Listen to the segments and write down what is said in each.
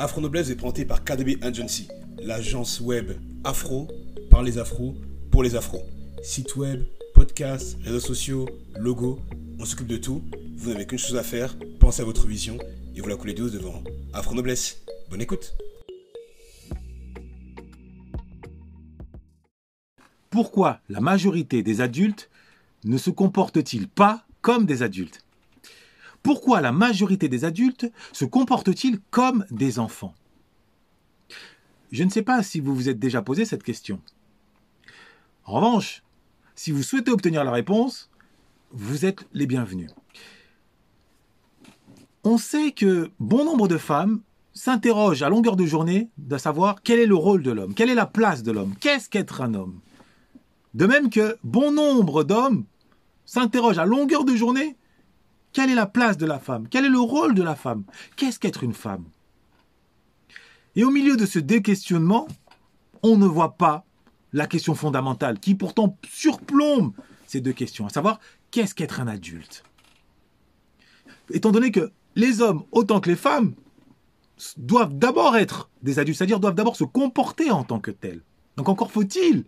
Afro Noblesse est présenté par KDB Agency, l'agence web afro par les afros pour les afros. Site web, podcast, réseaux sociaux, logo, on s'occupe de tout. Vous n'avez qu'une chose à faire, pensez à votre vision et vous la coulez douce devant Afro Noblesse. Bonne écoute. Pourquoi la majorité des adultes ne se comportent-ils pas comme des adultes? Pourquoi la majorité des adultes se comportent-ils comme des enfants? Je ne sais pas si vous vous êtes déjà posé cette question. En revanche, si vous souhaitez obtenir la réponse, vous êtes les bienvenus. On sait que bon nombre de femmes s'interrogent à longueur de journée de savoir quel est le rôle de l'homme, quelle est la place de l'homme, qu'est-ce qu'être un homme? De même que bon nombre d'hommes s'interrogent à longueur de journée quelle est la place de la femme? Quel est le rôle de la femme? Qu'est-ce qu'être une femme? Et au milieu de ce déquestionnement, on ne voit pas la question fondamentale qui pourtant surplombe ces deux questions, à savoir qu'est-ce qu'être un adulte? Étant donné que les hommes autant que les femmes doivent d'abord être des adultes, c'est-à-dire doivent d'abord se comporter en tant que tels. Donc encore faut-il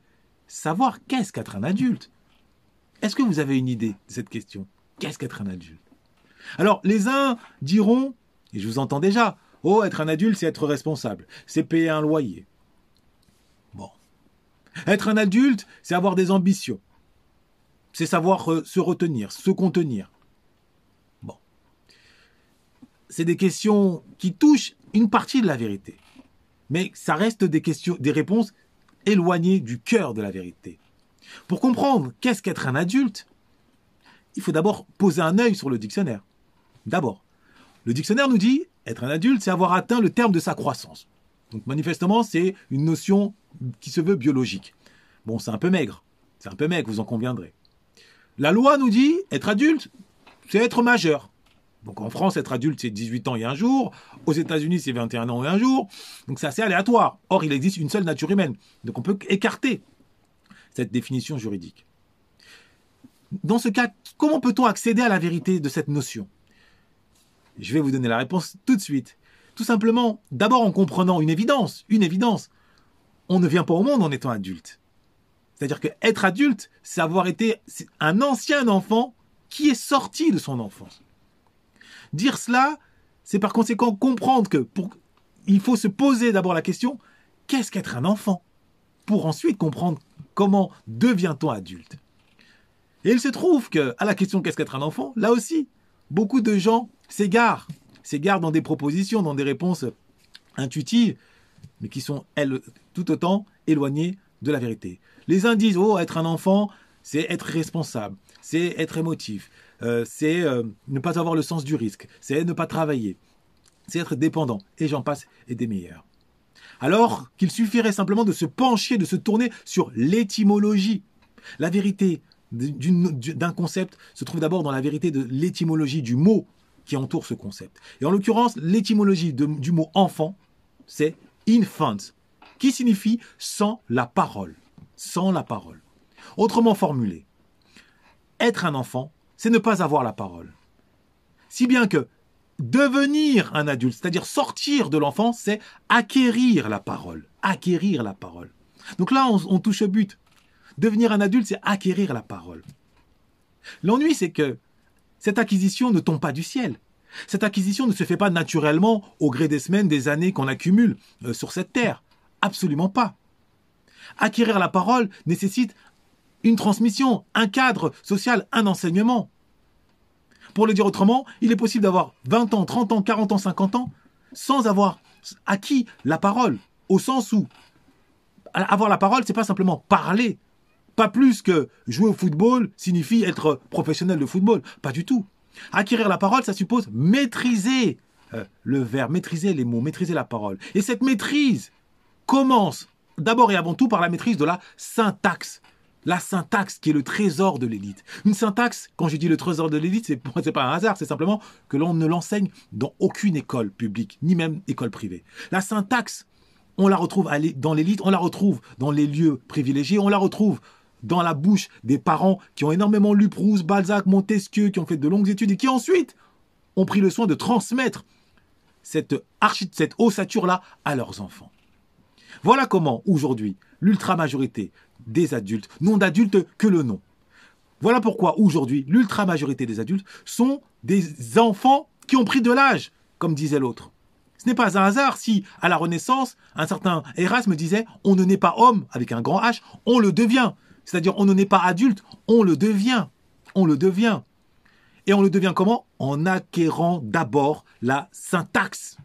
savoir qu'est-ce qu'être un adulte? Est-ce que vous avez une idée de cette question? Qu'est-ce qu'être un adulte? Alors, les uns diront, et je vous entends déjà, oh, être un adulte, c'est être responsable, c'est payer un loyer. Bon. Être un adulte, c'est avoir des ambitions. C'est savoir euh, se retenir, se contenir. Bon. C'est des questions qui touchent une partie de la vérité. Mais ça reste des questions, des réponses éloignées du cœur de la vérité. Pour comprendre qu'est-ce qu'être un adulte, il faut d'abord poser un œil sur le dictionnaire. D'abord, le dictionnaire nous dit être un adulte, c'est avoir atteint le terme de sa croissance. Donc manifestement, c'est une notion qui se veut biologique. Bon, c'est un peu maigre. C'est un peu maigre, vous en conviendrez. La loi nous dit être adulte, c'est être majeur. Donc en France, être adulte, c'est 18 ans et un jour. Aux États-Unis, c'est 21 ans et un jour. Donc c'est assez aléatoire. Or, il existe une seule nature humaine. Donc on peut écarter cette définition juridique. Dans ce cas, comment peut-on accéder à la vérité de cette notion? Je vais vous donner la réponse tout de suite. Tout simplement, d'abord en comprenant une évidence, une évidence. On ne vient pas au monde en étant adulte. C'est-à-dire que être adulte, c'est avoir été un ancien enfant qui est sorti de son enfance. Dire cela, c'est par conséquent comprendre que il faut se poser d'abord la question qu'est-ce qu'être un enfant? Pour ensuite comprendre comment devient-on adulte. Et il se trouve que à la question qu'est-ce qu'être un enfant, là aussi, beaucoup de gens s'égarent, s'égarent dans des propositions, dans des réponses intuitives, mais qui sont, elles, tout autant éloignées de la vérité. Les uns disent, oh, être un enfant, c'est être responsable, c'est être émotif, euh, c'est euh, ne pas avoir le sens du risque, c'est ne pas travailler, c'est être dépendant, et j'en passe, et des meilleurs. Alors qu'il suffirait simplement de se pencher, de se tourner sur l'étymologie. La vérité d'un concept se trouve d'abord dans la vérité de l'étymologie du mot qui entoure ce concept. Et en l'occurrence, l'étymologie du mot enfant, c'est infant, qui signifie sans la parole. Sans la parole. Autrement formulé, être un enfant, c'est ne pas avoir la parole. Si bien que devenir un adulte, c'est-à-dire sortir de l'enfance, c'est acquérir la parole. Acquérir la parole. Donc là, on, on touche au but. Devenir un adulte, c'est acquérir la parole. L'ennui, c'est que cette acquisition ne tombe pas du ciel. Cette acquisition ne se fait pas naturellement au gré des semaines, des années qu'on accumule euh, sur cette terre. Absolument pas. Acquérir la parole nécessite une transmission, un cadre social, un enseignement. Pour le dire autrement, il est possible d'avoir 20 ans, 30 ans, 40 ans, 50 ans sans avoir acquis la parole, au sens où avoir la parole, c'est pas simplement parler, pas plus que jouer au football signifie être professionnel de football. Pas du tout. Acquérir la parole, ça suppose maîtriser euh, le verbe, maîtriser les mots, maîtriser la parole. Et cette maîtrise commence d'abord et avant tout par la maîtrise de la syntaxe. La syntaxe qui est le trésor de l'élite. Une syntaxe, quand je dis le trésor de l'élite, c'est n'est pas un hasard, c'est simplement que l'on ne l'enseigne dans aucune école publique, ni même école privée. La syntaxe, on la retrouve dans l'élite, on la retrouve dans les lieux privilégiés, on la retrouve dans la bouche des parents qui ont énormément lu Proust, Balzac, Montesquieu, qui ont fait de longues études et qui ensuite ont pris le soin de transmettre cette, cette ossature-là à leurs enfants. Voilà comment, aujourd'hui, l'ultra-majorité des adultes n'ont d'adultes que le nom. Voilà pourquoi, aujourd'hui, l'ultra-majorité des adultes sont des enfants qui ont pris de l'âge, comme disait l'autre. Ce n'est pas un hasard si, à la Renaissance, un certain Erasme disait on ne naît pas homme avec un grand H, on le devient. C'est-à-dire on ne naît pas adulte, on le devient. On le devient. Et on le devient comment? En acquérant d'abord la syntaxe.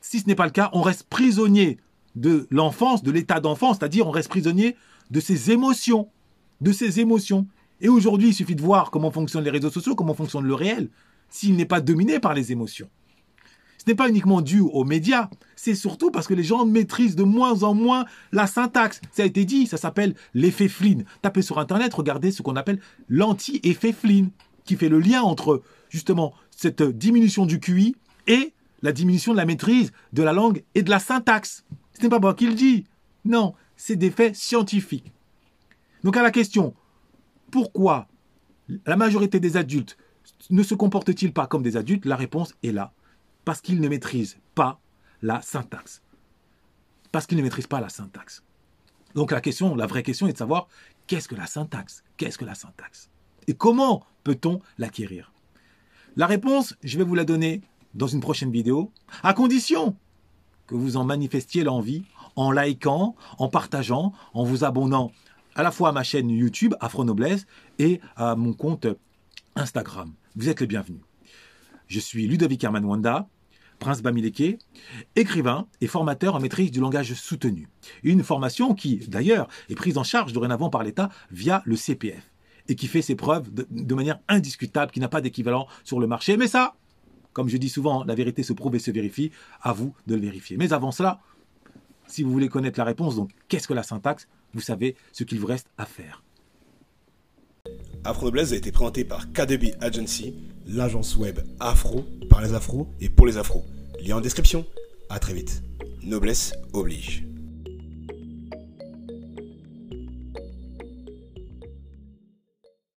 Si ce n'est pas le cas, on reste prisonnier de l'enfance, de l'état d'enfance, c'est-à-dire on reste prisonnier de ses émotions, de ses émotions. Et aujourd'hui, il suffit de voir comment fonctionnent les réseaux sociaux, comment fonctionne le réel, s'il n'est pas dominé par les émotions. Ce n'est pas uniquement dû aux médias, c'est surtout parce que les gens maîtrisent de moins en moins la syntaxe. Ça a été dit, ça s'appelle l'effet Flynn. Tapez sur Internet, regardez ce qu'on appelle l'anti-effet Flynn, qui fait le lien entre justement cette diminution du QI et la diminution de la maîtrise de la langue et de la syntaxe. Ce n'est pas moi qui le dis. Non, c'est des faits scientifiques. Donc à la question, pourquoi la majorité des adultes ne se comportent-ils pas comme des adultes? La réponse est là. Parce qu'ils ne maîtrisent pas la syntaxe. Parce qu'ils ne maîtrisent pas la syntaxe. Donc la question, la vraie question est de savoir qu'est-ce que la syntaxe? Qu'est-ce que la syntaxe? Et comment peut-on l'acquérir? La réponse, je vais vous la donner dans une prochaine vidéo, à condition que vous en manifestiez l'envie en likant, en partageant, en vous abonnant à la fois à ma chaîne YouTube, Afro Noblesse, et à mon compte Instagram. Vous êtes les bienvenus. Je suis Ludovic Wanda, Prince Bamileke, écrivain et formateur en maîtrise du langage soutenu. Une formation qui, d'ailleurs, est prise en charge dorénavant par l'État via le CPF et qui fait ses preuves de, manière indiscutable, qui n'a pas d'équivalent sur le marché. Mais ça, comme je dis souvent, la vérité se prouve et se vérifie. À vous de le vérifier. Mais avant cela, si vous voulez connaître la réponse, donc qu'est-ce que la syntaxe? Vous savez ce qu'il vous reste à faire. Afro Noblesse a été présenté par KDB Agency, l'agence web afro par les afros et pour les afros. Lien en description. À très vite. Noblesse oblige.